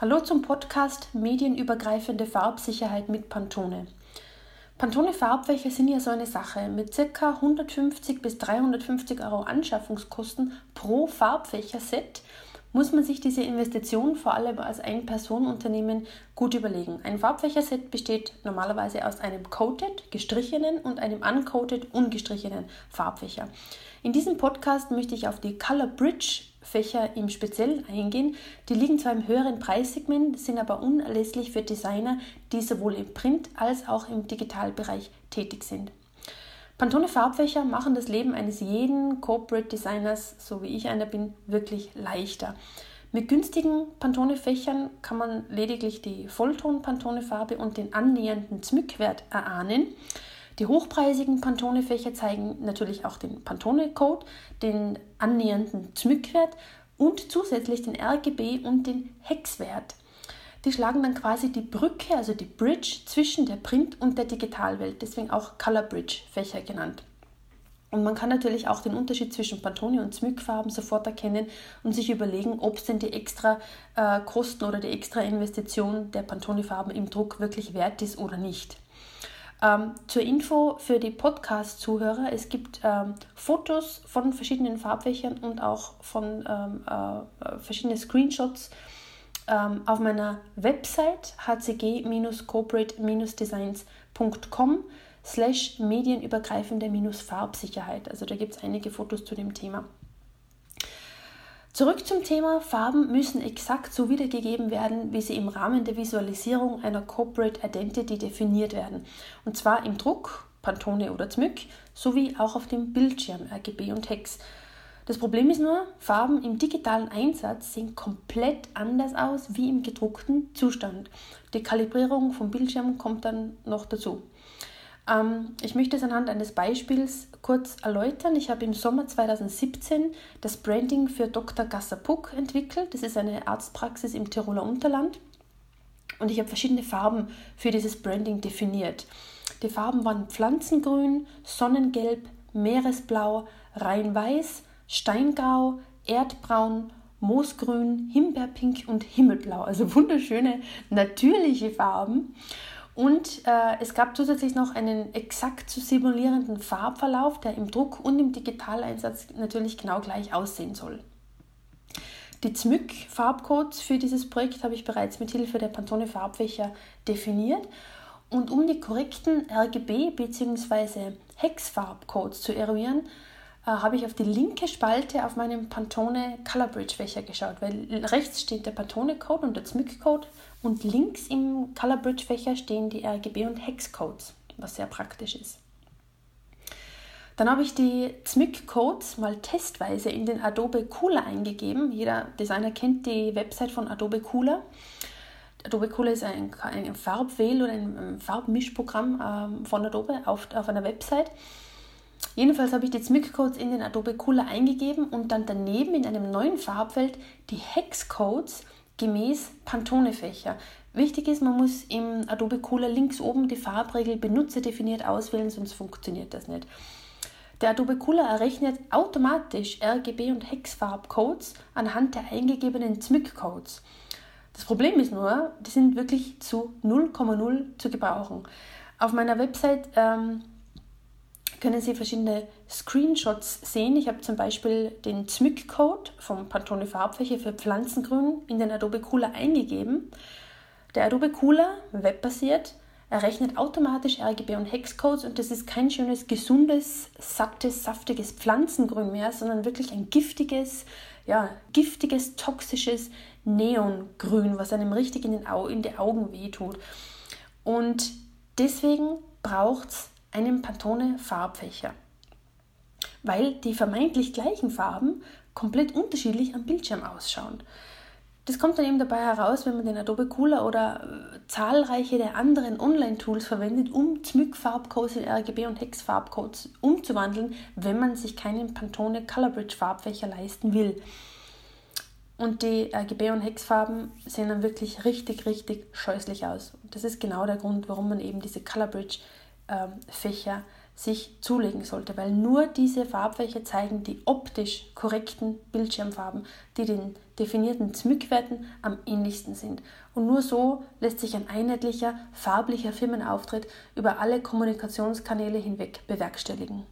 Hallo zum Podcast Medienübergreifende Farbsicherheit mit Pantone. Pantone Farbfächer sind ja so eine Sache. Mit ca. 150 bis 350 Euro Anschaffungskosten pro Farbfächer-Set muss man sich diese Investition vor allem als Ein-Personen-Unternehmen gut überlegen. Ein Farbfächerset besteht normalerweise aus einem coated, gestrichenen und einem uncoated, ungestrichenen Farbfächer. In diesem Podcast möchte ich auf die Color Bridge Fächer im Speziellen eingehen. Die liegen zwar im höheren Preissegment, sind aber unerlässlich für Designer, die sowohl im Print- als auch im Digitalbereich tätig sind. Pantone Farbfächer machen das Leben eines jeden Corporate Designers, so wie ich einer bin, wirklich leichter. Mit günstigen Pantone-Fächern kann man lediglich die Vollton-Pantone-Farbe und den annähernden Zmückwert erahnen. Die hochpreisigen Pantone-Fächer zeigen natürlich auch den Pantone-Code, den annähernden Zmückwert und zusätzlich den RGB und den Hexwert. Die schlagen dann quasi die Brücke, also die Bridge zwischen der Print- und der Digitalwelt, deswegen auch Color Bridge Fächer genannt. Und man kann natürlich auch den Unterschied zwischen Pantone und Zmückfarben sofort erkennen und sich überlegen, ob es denn die extra äh, Kosten oder die extra Investition der Pantone-Farben im Druck wirklich wert ist oder nicht. Ähm, zur Info für die Podcast-Zuhörer, es gibt ähm, Fotos von verschiedenen Farbfächern und auch von ähm, äh, verschiedenen Screenshots ähm, auf meiner Website hcg-corporate-designs.com slash medienübergreifende-farbsicherheit. Also da gibt es einige Fotos zu dem Thema. Zurück zum Thema, Farben müssen exakt so wiedergegeben werden, wie sie im Rahmen der Visualisierung einer Corporate Identity definiert werden. Und zwar im Druck, Pantone oder Zmyk, sowie auch auf dem Bildschirm, RGB und Hex. Das Problem ist nur, Farben im digitalen Einsatz sehen komplett anders aus wie im gedruckten Zustand. Die Kalibrierung vom Bildschirm kommt dann noch dazu. Ähm, ich möchte es anhand eines Beispiels kurz erläutern. Ich habe im Sommer 2017 das Branding für Dr. Gasser-Puck entwickelt. Das ist eine Arztpraxis im Tiroler Unterland. Und ich habe verschiedene Farben für dieses Branding definiert. Die Farben waren Pflanzengrün, Sonnengelb, Meeresblau, Rheinweiß, Steingrau, Erdbraun, Moosgrün, Himbeerpink und Himmelblau. Also wunderschöne, natürliche Farben. Und äh, es gab zusätzlich noch einen exakt zu simulierenden Farbverlauf, der im Druck und im Digitaleinsatz natürlich genau gleich aussehen soll. Die ZMYK-Farbcodes für dieses Projekt habe ich bereits mit Hilfe der Pantone Farbfächer definiert. Und um die korrekten RGB- bzw. Hex-Farbcodes zu eruieren, äh, habe ich auf die linke Spalte auf meinem Pantone Color Bridge Fächer geschaut, weil rechts steht der Pantone Code und der ZMYK Code und links im Color Bridge Fächer stehen die RGB und Hex Codes, was sehr praktisch ist. Dann habe ich die ZMYK Codes mal testweise in den Adobe Cooler eingegeben. Jeder Designer kennt die Website von Adobe Cooler. Adobe Cooler ist ein, ein Farbwähl- oder ein Farbmischprogramm ähm, von Adobe auf, auf einer Website. Jedenfalls habe ich die ZMYK-Codes in den Adobe Cooler eingegeben und dann daneben in einem neuen Farbfeld die Hex-Codes gemäß Pantone-Fächer. Wichtig ist, man muss im Adobe Cooler links oben die Farbregel Benutzer definiert auswählen, sonst funktioniert das nicht. Der Adobe Cooler errechnet automatisch RGB und Hex-Farbcodes anhand der eingegebenen ZMYK-Codes. Das Problem ist nur, die sind wirklich zu 0,0 zu gebrauchen. Auf meiner Website ähm, können Sie verschiedene Screenshots sehen. Ich habe zum Beispiel den ZMYK-Code vom Pantone Farbfläche für Pflanzengrün in den Adobe Cooler eingegeben. Der Adobe Cooler, webbasiert, errechnet automatisch RGB und Hexcodes und das ist kein schönes, gesundes, sattes, saftiges Pflanzengrün mehr, sondern wirklich ein giftiges, ja, giftiges, toxisches Neongrün, was einem richtig in, den Au in die Augen wehtut. Und deswegen braucht es einem Pantone Farbfächer, weil die vermeintlich gleichen Farben komplett unterschiedlich am Bildschirm ausschauen. Das kommt dann eben dabei heraus, wenn man den Adobe Cooler oder äh, zahlreiche der anderen Online-Tools verwendet, um ZMYK-Farbcodes in RGB und Hex-Farbcodes umzuwandeln, wenn man sich keinen Pantone Colorbridge Farbfächer leisten will. Und die RGB und Hexfarben sehen dann wirklich richtig, richtig scheußlich aus. Das ist genau der Grund, warum man eben diese Colorbridge Fächer sich zulegen sollte, weil nur diese Farbfächer zeigen die optisch korrekten Bildschirmfarben, die den definierten ZMYK-Werten am ähnlichsten sind. Und nur so lässt sich ein einheitlicher farblicher Firmenauftritt über alle Kommunikationskanäle hinweg bewerkstelligen.